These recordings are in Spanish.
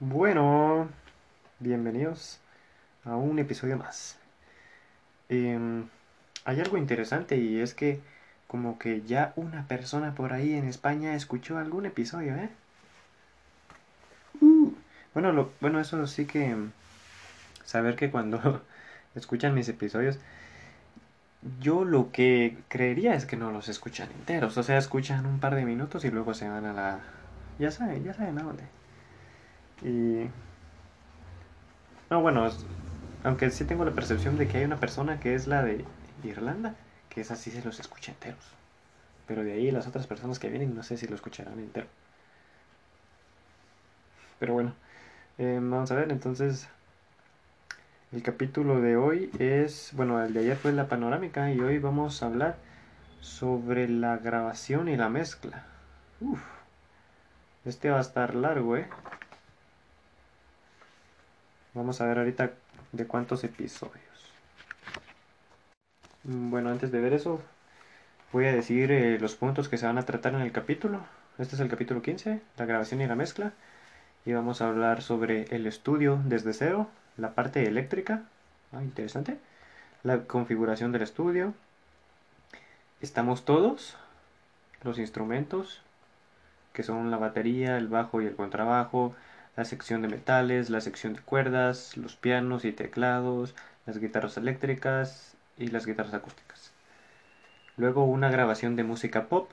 Bueno, bienvenidos a un episodio más. Em, hay algo interesante y es que como que ya una persona por ahí en España escuchó algún episodio, ¿eh? Uh. Bueno, lo, bueno, eso sí que em, saber que cuando escuchan mis episodios, yo lo que creería es que no los escuchan enteros, o sea, escuchan un par de minutos y luego se van a la... Ya saben, ya saben a dónde. Y... No, bueno, aunque sí tengo la percepción de que hay una persona que es la de Irlanda, que es así se los escucha enteros. Pero de ahí las otras personas que vienen no sé si lo escucharán entero. Pero bueno, eh, vamos a ver, entonces el capítulo de hoy es, bueno, el de ayer fue la panorámica y hoy vamos a hablar sobre la grabación y la mezcla. Uf, este va a estar largo, ¿eh? Vamos a ver ahorita de cuántos episodios. Mm, bueno, antes de ver eso, voy a decir eh, los puntos que se van a tratar en el capítulo. Este es el capítulo 15, la grabación y la mezcla. Y vamos a hablar sobre el estudio desde cero, la parte eléctrica, ah, interesante, la configuración del estudio. Estamos todos, los instrumentos, que son la batería, el bajo y el contrabajo, la sección de metales, la sección de cuerdas, los pianos y teclados, las guitarras eléctricas y las guitarras acústicas. Luego una grabación de música pop,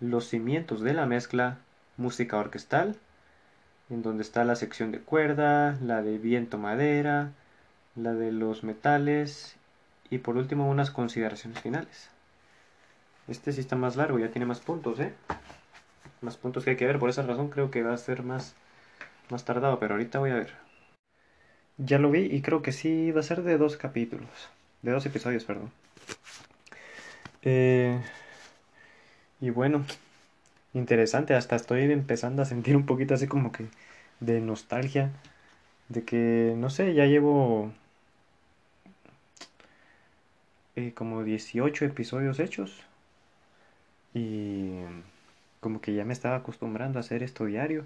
los cimientos de la mezcla, música orquestal, en donde está la sección de cuerda, la de viento madera, la de los metales y por último unas consideraciones finales. Este sí está más largo, ya tiene más puntos, ¿eh? Más puntos que hay que ver, por esa razón creo que va a ser más más tardado, pero ahorita voy a ver. Ya lo vi y creo que sí va a ser de dos capítulos. De dos episodios, perdón. Eh, y bueno, interesante. Hasta estoy empezando a sentir un poquito así como que de nostalgia. De que, no sé, ya llevo eh, como 18 episodios hechos. Y como que ya me estaba acostumbrando a hacer esto diario.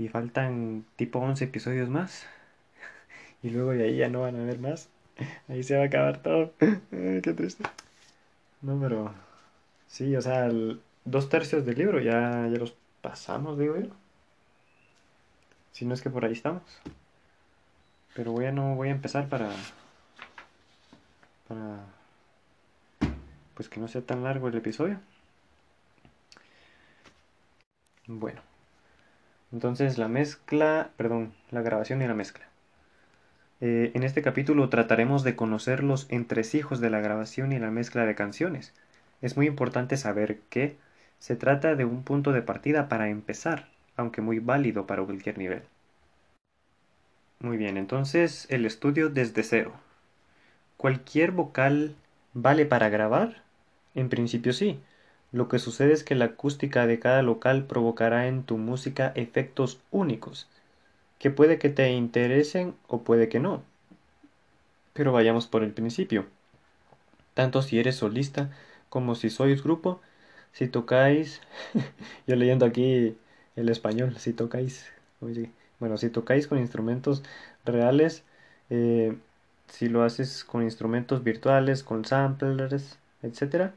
Y faltan tipo 11 episodios más. Y luego de ahí ya no van a ver más. Ahí se va a acabar todo. Qué triste. No, pero... Sí, o sea, dos tercios del libro ya, ya los pasamos, digo yo. Si no es que por ahí estamos. Pero voy a no voy a empezar para... Para... Pues que no sea tan largo el episodio. Bueno. Entonces la mezcla, perdón, la grabación y la mezcla. Eh, en este capítulo trataremos de conocer los entresijos de la grabación y la mezcla de canciones. Es muy importante saber que se trata de un punto de partida para empezar, aunque muy válido para cualquier nivel. Muy bien, entonces el estudio desde cero. ¿Cualquier vocal vale para grabar? En principio sí, lo que sucede es que la acústica de cada local provocará en tu música efectos únicos, que puede que te interesen o puede que no. Pero vayamos por el principio. Tanto si eres solista como si sois grupo, si tocáis, yo leyendo aquí el español, si tocáis, bueno, si tocáis con instrumentos reales, eh, si lo haces con instrumentos virtuales, con samplers, etcétera,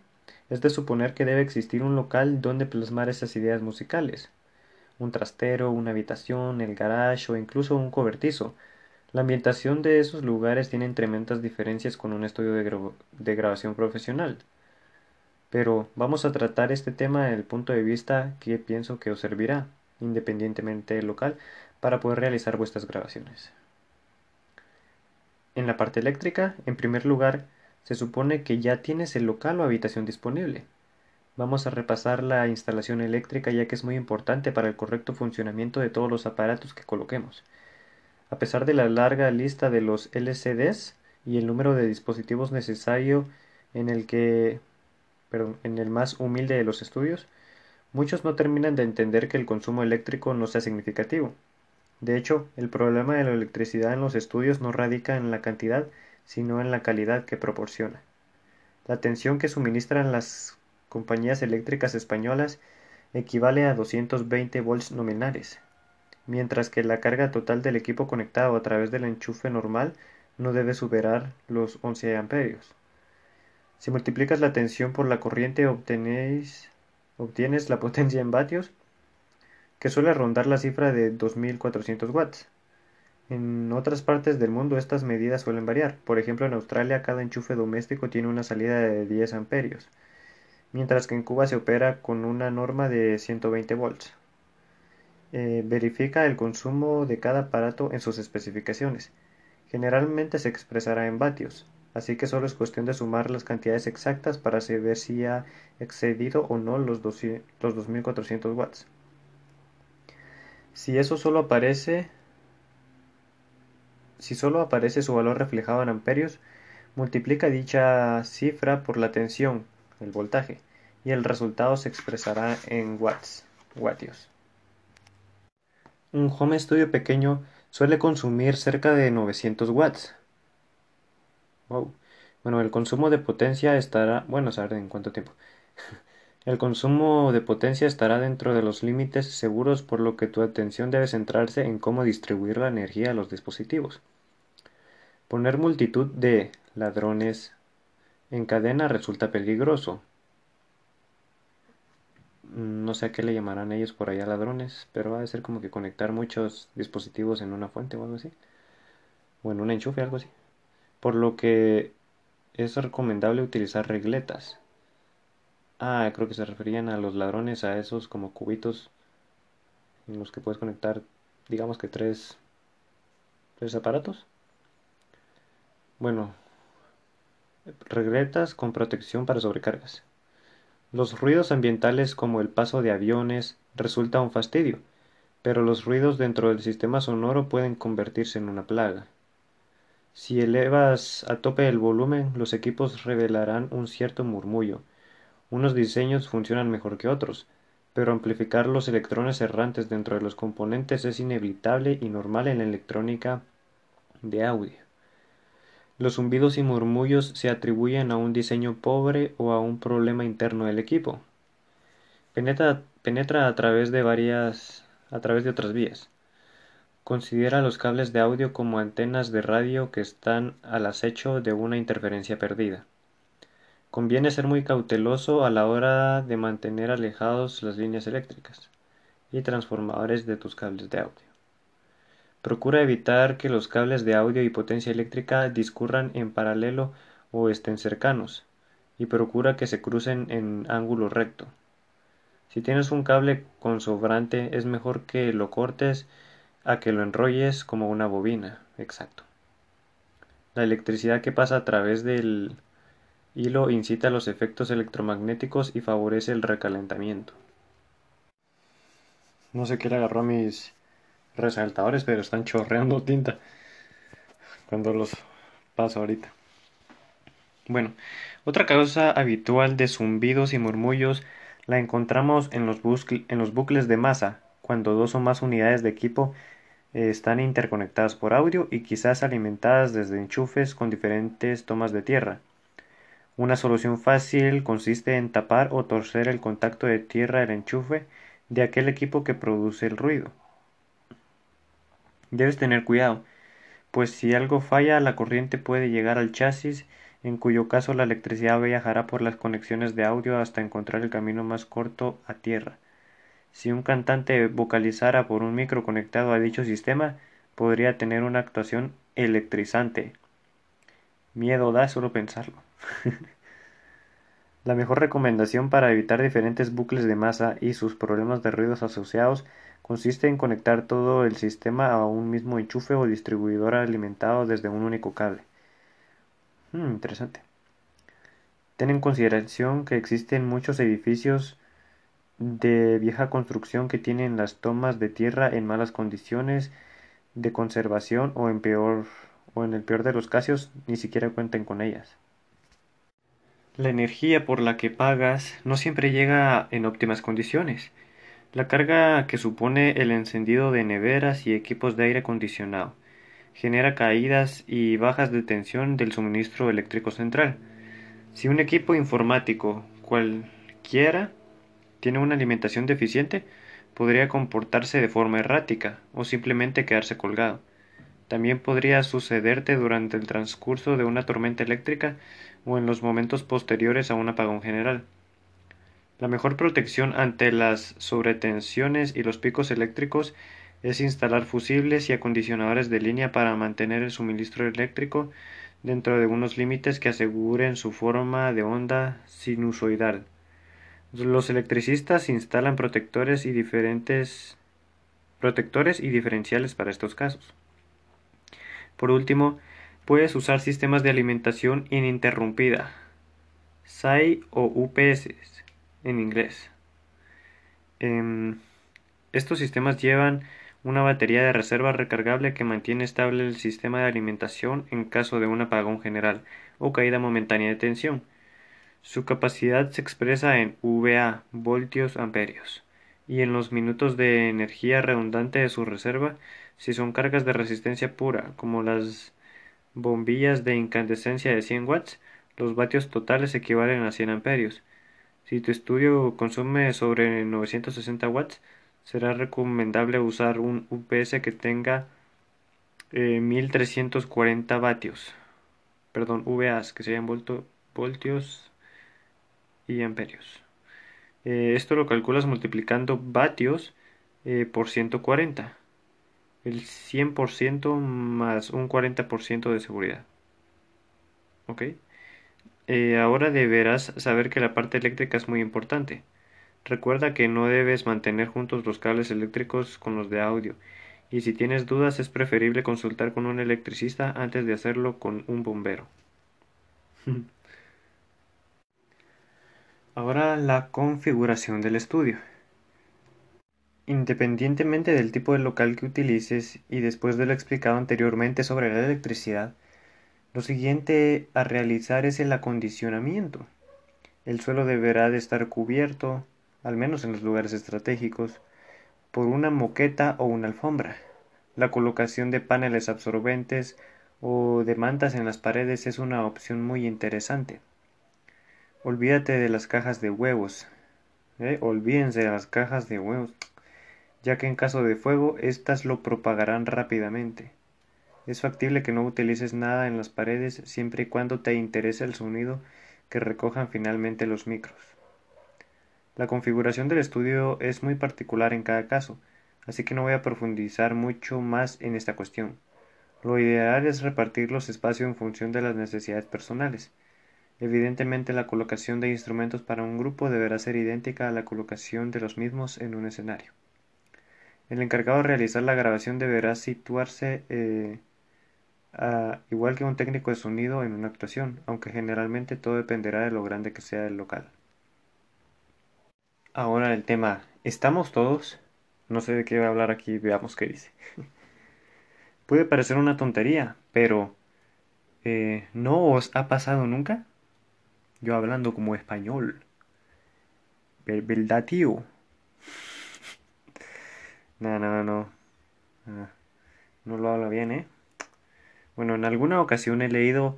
es de suponer que debe existir un local donde plasmar esas ideas musicales. Un trastero, una habitación, el garage o incluso un cobertizo. La ambientación de esos lugares tiene tremendas diferencias con un estudio de, grabación profesional. Pero vamos a tratar este tema desde el punto de vista que pienso que os servirá, independientemente del local, para poder realizar vuestras grabaciones. En la parte eléctrica, en primer lugar, se supone que ya tienes el local o habitación disponible. Vamos a repasar la instalación eléctrica ya que es muy importante para el correcto funcionamiento de todos los aparatos que coloquemos. A pesar de la larga lista de los LCDs y el número de dispositivos necesario en el que en el más humilde de los estudios, muchos no terminan de entender que el consumo eléctrico no sea significativo. De hecho, el problema de la electricidad en los estudios no radica en la cantidad, sino en la calidad que proporciona. La tensión que suministran las compañías eléctricas españolas equivale a 220 volts nominales. mientras que la carga total del equipo conectado a través del enchufe normal no debe superar los 11 amperios. Si multiplicas la tensión por la corriente obtienes la potencia en vatios, que suele rondar la cifra de 2400 watts. En otras partes del mundo estas medidas suelen variar. Por ejemplo, en Australia cada enchufe doméstico tiene una salida de 10 amperios, mientras que en Cuba se opera con una norma de 120 volts. Eh, verifica el consumo de cada aparato en sus especificaciones. Generalmente se expresará en vatios, así que solo es cuestión de sumar las cantidades exactas para saber si ha excedido o no los, los 2400 watts. Si eso solo aparece si solo aparece su valor reflejado en amperios, multiplica dicha cifra por la tensión, el voltaje, y el resultado se expresará en watts, vatios. Un home studio pequeño suele consumir cerca de 900 watts. Bueno, el consumo de potencia estará, bueno, saber en cuánto tiempo. El consumo de potencia estará dentro de los límites seguros por lo que tu atención debe centrarse en cómo distribuir la energía a los dispositivos. Poner multitud de ladrones en cadena resulta peligroso. No sé a qué le llamarán ellos por allá ladrones, pero va a ser como que conectar muchos dispositivos en una fuente o algo así. O en un enchufe, algo así. Por lo que es recomendable utilizar regletas. Ah, creo que se referían a los ladrones, a esos como cubitos en los que puedes conectar, digamos que tres, tres aparatos. Bueno, regletas con protección para sobrecargas. Los ruidos ambientales como el paso de aviones resulta un fastidio, pero los ruidos dentro del sistema sonoro pueden convertirse en una plaga. Si elevas a tope el volumen, los equipos revelarán un cierto murmullo. Unos diseños funcionan mejor que otros, pero amplificar los electrones errantes dentro de los componentes es inevitable y normal en la electrónica de audio. Los zumbidos y murmullos se atribuyen a un diseño pobre o a un problema interno del equipo. Penetra, penetra a través de varias a través de otras vías. Considera los cables de audio como antenas de radio que están al acecho de una interferencia perdida. Conviene ser muy cauteloso a la hora de mantener alejados las líneas eléctricas y transformadores de tus cables de audio. Procura evitar que los cables de audio y potencia eléctrica discurran en paralelo o estén cercanos, y procura que se crucen en ángulo recto. Si tienes un cable con sobrante, es mejor que lo cortes a que lo enrolles como una bobina. Exacto. La electricidad que pasa a través del hilo incita los efectos electromagnéticos y favorece el recalentamiento. No sé qué le agarró a mis resaltadores, pero están chorreando tinta cuando los paso ahorita. Bueno, otra causa habitual de zumbidos y murmullos la encontramos en los, en los bucles de masa, cuando dos o más unidades de equipo eh, están interconectadas por audio y quizás alimentadas desde enchufes con diferentes tomas de tierra. Una solución fácil consiste en tapar o torcer el contacto de tierra del enchufe de aquel equipo que produce el ruido. Debes tener cuidado, pues si algo falla la corriente puede llegar al chasis, en cuyo caso la electricidad viajará por las conexiones de audio hasta encontrar el camino más corto a tierra. Si un cantante vocalizara por un micro conectado a dicho sistema, podría tener una actuación electrizante. Miedo da solo pensarlo. la mejor recomendación para evitar diferentes bucles de masa y sus problemas de ruidos asociados Consiste en conectar todo el sistema a un mismo enchufe o distribuidor alimentado desde un único cable. Hmm, interesante. Ten en consideración que existen muchos edificios de vieja construcción que tienen las tomas de tierra en malas condiciones de conservación o en peor o en el peor de los casos ni siquiera cuenten con ellas. La energía por la que pagas no siempre llega en óptimas condiciones la carga que supone el encendido de neveras y equipos de aire acondicionado genera caídas y bajas de tensión del suministro eléctrico central. Si un equipo informático cualquiera tiene una alimentación deficiente, podría comportarse de forma errática o simplemente quedarse colgado. También podría sucederte durante el transcurso de una tormenta eléctrica o en los momentos posteriores a un apagón general. La mejor protección ante las sobretensiones y los picos eléctricos es instalar fusibles y acondicionadores de línea para mantener el suministro eléctrico dentro de unos límites que aseguren su forma de onda sinusoidal. Los electricistas instalan protectores y diferentes protectores y diferenciales para estos casos. Por último, puedes usar sistemas de alimentación ininterrumpida, SAI o UPS en inglés. Em, estos sistemas llevan una batería de reserva recargable que mantiene estable el sistema de alimentación en caso de un apagón general o caída momentánea de tensión. Su capacidad se expresa en VA, voltios amperios, y en los minutos de energía redundante de su reserva si son cargas de resistencia pura, como las bombillas de incandescencia de 100 watts, los vatios totales equivalen a 100 amperios. Si tu estudio consume sobre 960 watts, será recomendable usar un UPS que tenga 1340 eh, vatios. Perdón, VAs, que sean voltios y amperios. Eh, esto lo calculas multiplicando vatios eh, por 140. El 100% más un 40% de seguridad. ¿Ok? ahora deberás saber que la parte eléctrica es muy importante. Recuerda que no debes mantener juntos los cables eléctricos con los de audio, y si tienes dudas es preferible consultar con un electricista antes de hacerlo con un bombero. Ahora la configuración del estudio. Independientemente del tipo de local que utilices y después de lo explicado anteriormente sobre la electricidad, lo siguiente a realizar es el acondicionamiento. El suelo deberá de estar cubierto, al menos en los lugares estratégicos, por una moqueta o una alfombra. La colocación de paneles absorbentes o de mantas en las paredes es una opción muy interesante. Olvídate de las cajas de huevos. ¿eh? Olvídense de las cajas de huevos, ya que en caso de fuego éstas lo propagarán rápidamente. Es factible que no utilices nada en las paredes siempre y cuando te interese el sonido que recojan finalmente los micros. La configuración del estudio es muy particular en cada caso, así que no voy a profundizar mucho más en esta cuestión. Lo ideal es repartir los espacios en función de las necesidades personales. Evidentemente la colocación de instrumentos para un grupo deberá ser idéntica a la colocación de los mismos en un escenario. El encargado de realizar la grabación deberá situarse eh, igual que un técnico de sonido en una actuación, aunque generalmente todo dependerá de lo grande que sea el local. Ahora el tema, ¿estamos todos? No sé de qué va a hablar aquí, veamos qué dice. Puede parecer una tontería, pero eh, ¿no os ha pasado nunca? Yo hablando como español. ¿Verdad, tío? No, no, no. Ah, no lo habla bien, ¿eh? Bueno, en alguna ocasión he leído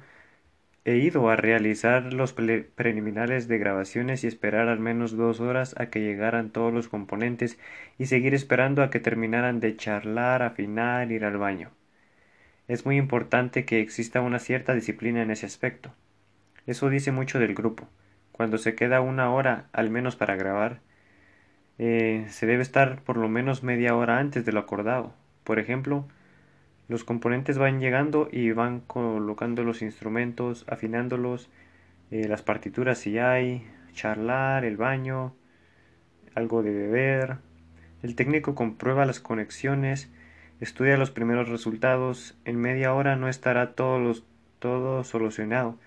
He ido a realizar los preliminares de grabaciones y esperar al menos dos horas a que llegaran todos los componentes y seguir esperando a que terminaran de charlar, afinar, ir al baño. Es muy importante que exista una cierta disciplina en ese aspecto. Eso dice mucho del grupo. Cuando se queda una hora al menos para grabar, eh, se debe estar por lo menos media hora antes de lo acordado. Por ejemplo, los componentes van llegando y van colocando los instrumentos, afinándolos, eh, las partituras si hay, charlar, el baño, algo de beber. El técnico comprueba las conexiones, estudia los primeros resultados. En media hora no estará todo, todo solucionado,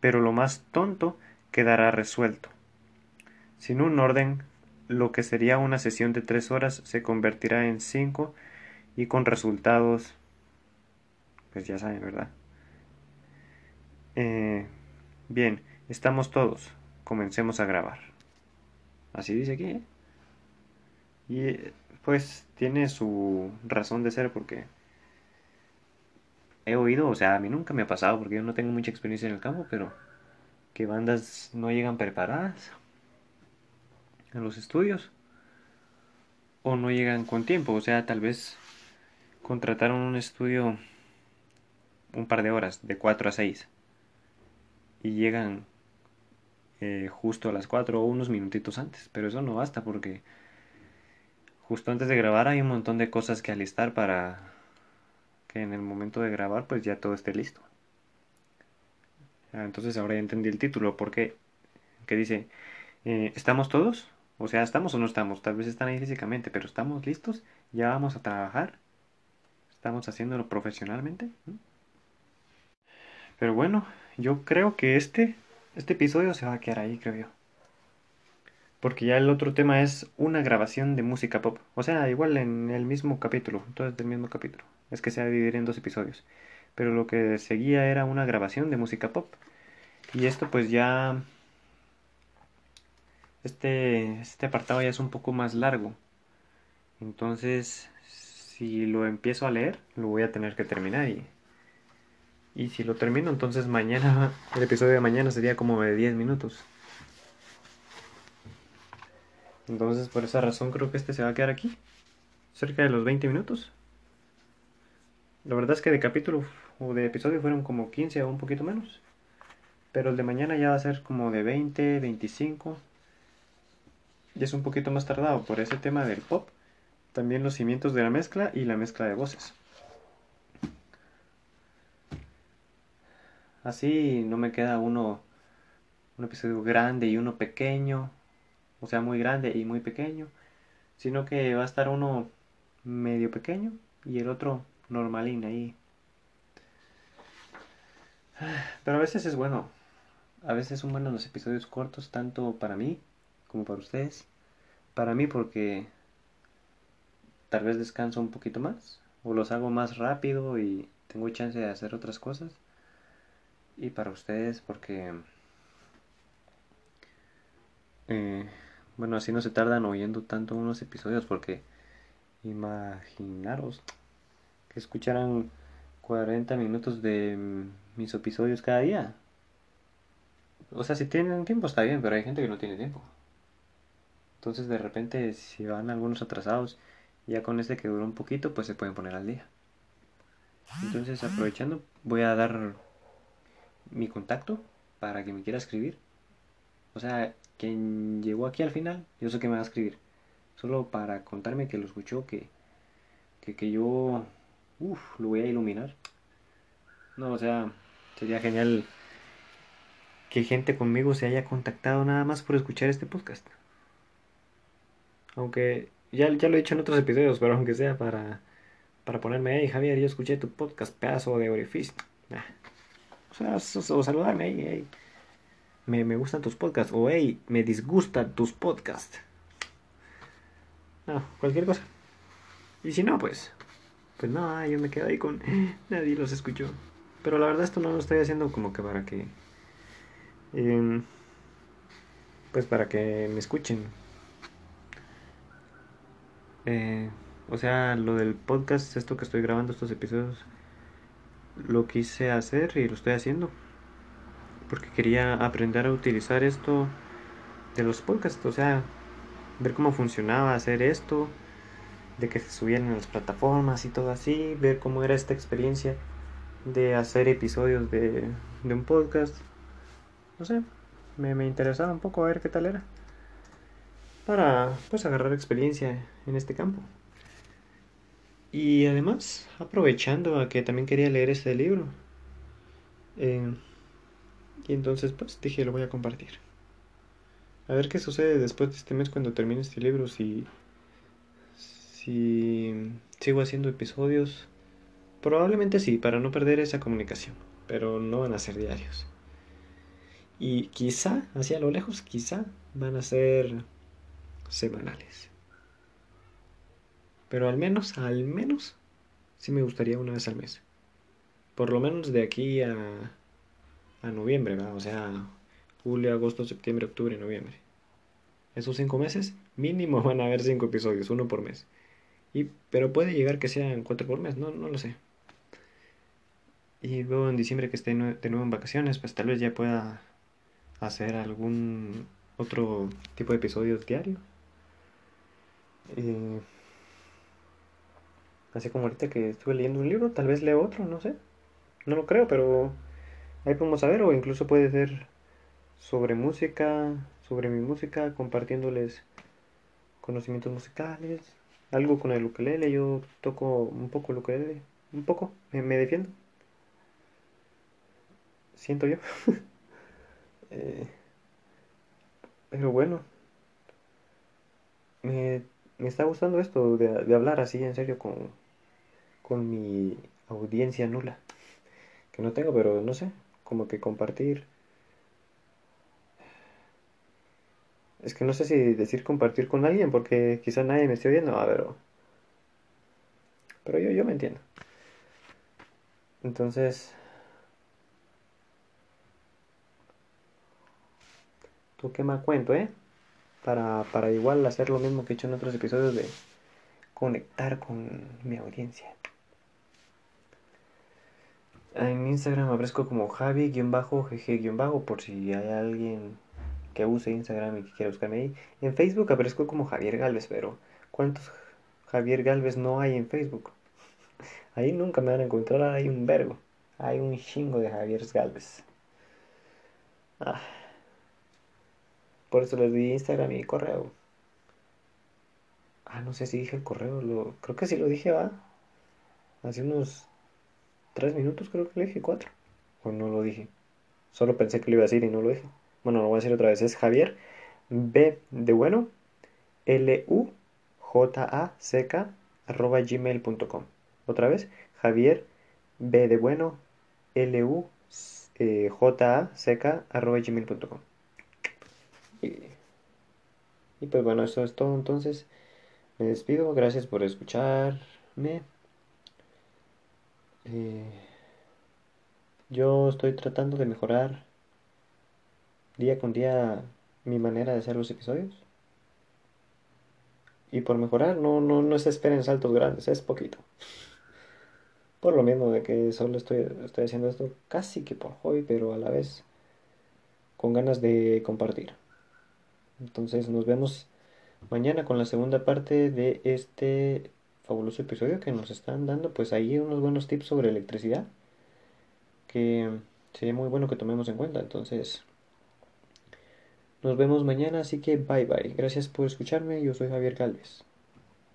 pero lo más tonto quedará resuelto. Sin un orden, lo que sería una sesión de tres horas se convertirá en cinco y con resultados pues ya saben, ¿verdad? Eh, bien, estamos todos. Comencemos a grabar. Así dice aquí. ¿eh? Y pues tiene su razón de ser porque he oído, o sea, a mí nunca me ha pasado porque yo no tengo mucha experiencia en el campo, pero que bandas no llegan preparadas a los estudios o no llegan con tiempo, o sea, tal vez contrataron un estudio un par de horas, de 4 a 6, y llegan eh, justo a las 4 o unos minutitos antes, pero eso no basta porque justo antes de grabar hay un montón de cosas que alistar para que en el momento de grabar pues ya todo esté listo. Ah, entonces ahora ya entendí el título, porque que dice, eh, ¿estamos todos? O sea, ¿estamos o no estamos? Tal vez están ahí físicamente, pero ¿estamos listos? ¿Ya vamos a trabajar? ¿Estamos haciéndolo profesionalmente? Pero bueno, yo creo que este, este episodio se va a quedar ahí, creo yo. Porque ya el otro tema es una grabación de música pop. O sea, igual en el mismo capítulo, entonces del mismo capítulo. Es que se va a dividir en dos episodios. Pero lo que seguía era una grabación de música pop. Y esto pues ya este, este apartado ya es un poco más largo. Entonces, si lo empiezo a leer, lo voy a tener que terminar. Y, y si lo termino, entonces mañana, el episodio de mañana sería como de 10 minutos. Entonces, por esa razón creo que este se va a quedar aquí. Cerca de los 20 minutos. La verdad es que de capítulo o de episodio fueron como 15 o un poquito menos. Pero el de mañana ya va a ser como de 20, 25 y es un poquito más tardado por ese tema del pop, también los cimientos de la mezcla y la mezcla de voces. Así no me queda uno un episodio grande y uno pequeño, o sea, muy grande y muy pequeño, sino que va a estar uno medio pequeño y el otro normalín ahí. Pero a veces es bueno, a veces son buenos los episodios cortos, tanto para mí como para ustedes. Para mí porque tal vez descanso un poquito más o los hago más rápido y tengo chance de hacer otras cosas. Y para ustedes porque... Eh, bueno, así no se tardan oyendo tanto unos episodios porque imaginaros que escucharan 40 minutos de mis episodios cada día. O sea, si tienen tiempo está bien, pero hay gente que no tiene tiempo. Entonces de repente si van algunos atrasados, ya con este que duró un poquito, pues se pueden poner al día. Entonces aprovechando, voy a dar mi contacto para que me quiera escribir. O sea, quien llegó aquí al final, yo sé que me va a escribir. Solo para contarme que lo escuchó, que, que, que yo, uff, lo voy a iluminar. No, o sea, sería genial que gente conmigo se haya contactado nada más por escuchar este podcast. Aunque ya, ya lo he dicho en otros episodios, pero aunque sea para, para ponerme, hey Javier, yo escuché tu podcast, pedazo de orificio. O sea, o, saludarme, hey, Me, me gustan tus podcasts, o hey, me disgustan tus podcasts. No, cualquier cosa. Y si no, pues, pues no, yo me quedo ahí con nadie los escuchó. Pero la verdad esto no lo estoy haciendo como que para que... Em, pues para que me escuchen. Eh, o sea, lo del podcast, esto que estoy grabando, estos episodios, lo quise hacer y lo estoy haciendo. Porque quería aprender a utilizar esto de los podcasts, o sea, ver cómo funcionaba hacer esto, de que se subieran a las plataformas y todo así, ver cómo era esta experiencia de hacer episodios de, de un podcast. No sé, me, me interesaba un poco a ver qué tal era para pues agarrar experiencia en este campo. Y además, aprovechando a que también quería leer este libro. Eh, y entonces pues dije lo voy a compartir. A ver qué sucede después de este mes cuando termine este libro. Si, si sigo haciendo episodios. Probablemente sí, para no perder esa comunicación. Pero no van a ser diarios. Y quizá, hacia lo lejos, quizá van a ser semanales. Pero al menos, al menos, sí me gustaría una vez al mes. Por lo menos de aquí a, a noviembre, O sea, julio, agosto, septiembre, octubre, noviembre. Esos cinco meses, mínimo van a haber cinco episodios, uno por mes. Y, pero puede llegar que sean cuatro por mes, no, no lo sé. Y luego en diciembre que esté de nuevo en vacaciones, pues tal vez ya pueda hacer algún otro tipo de episodios diario. Eh, Así como ahorita que estuve leyendo un libro, tal vez leo otro, no sé. No lo creo, pero ahí podemos saber, o incluso puede ser sobre música, sobre mi música, compartiéndoles conocimientos musicales, algo con el ukelele, yo toco un poco el ukelele, un poco, me, me defiendo. Siento yo. eh, pero bueno, me, me, está gustando esto de, de, hablar así en serio con, con mi audiencia nula. Que no tengo, pero no sé, como que compartir. Es que no sé si decir compartir con alguien porque quizá nadie me esté oyendo, pero... Pero yo, yo me entiendo. Entonces... ¿Tú qué más cuento, eh? Para, para igual hacer lo mismo que he hecho en otros episodios de conectar con mi audiencia. En Instagram aparezco como Javi-GG- por si hay alguien que use Instagram y que quiera buscarme ahí. En Facebook aparezco como Javier Galvez, pero ¿cuántos Javier Galvez no hay en Facebook? Ahí nunca me van a encontrar, hay un verbo. Hay un chingo de Javier Galvez. Ah. Por eso les di Instagram y correo. Ah, no sé si dije el correo. Lo... Creo que sí lo dije, va. Hace unos tres minutos creo que lo dije, cuatro. O no lo dije. Solo pensé que lo iba a decir y no lo dije. Bueno, lo voy a decir otra vez. Es Javier B de bueno L U J A C K arroba gmail.com. Otra vez, Javier B de bueno L U eh, J A arroba gmail.com. Y, pues bueno, eso es todo. Entonces, me despido. Gracias por escucharme. Eh, yo estoy tratando de mejorar día con día mi manera de hacer los episodios. Y por mejorar, no, no, no se esperen saltos grandes, es poquito. Por lo mismo de que solo estoy, estoy haciendo esto casi que por hobby, pero a la vez con ganas de compartir. Entonces nos vemos mañana con la segunda parte de este fabuloso episodio que nos están dando. Pues ahí unos buenos tips sobre electricidad que sería muy bueno que tomemos en cuenta. Entonces nos vemos mañana, así que bye bye. Gracias por escucharme. Yo soy Javier Calves.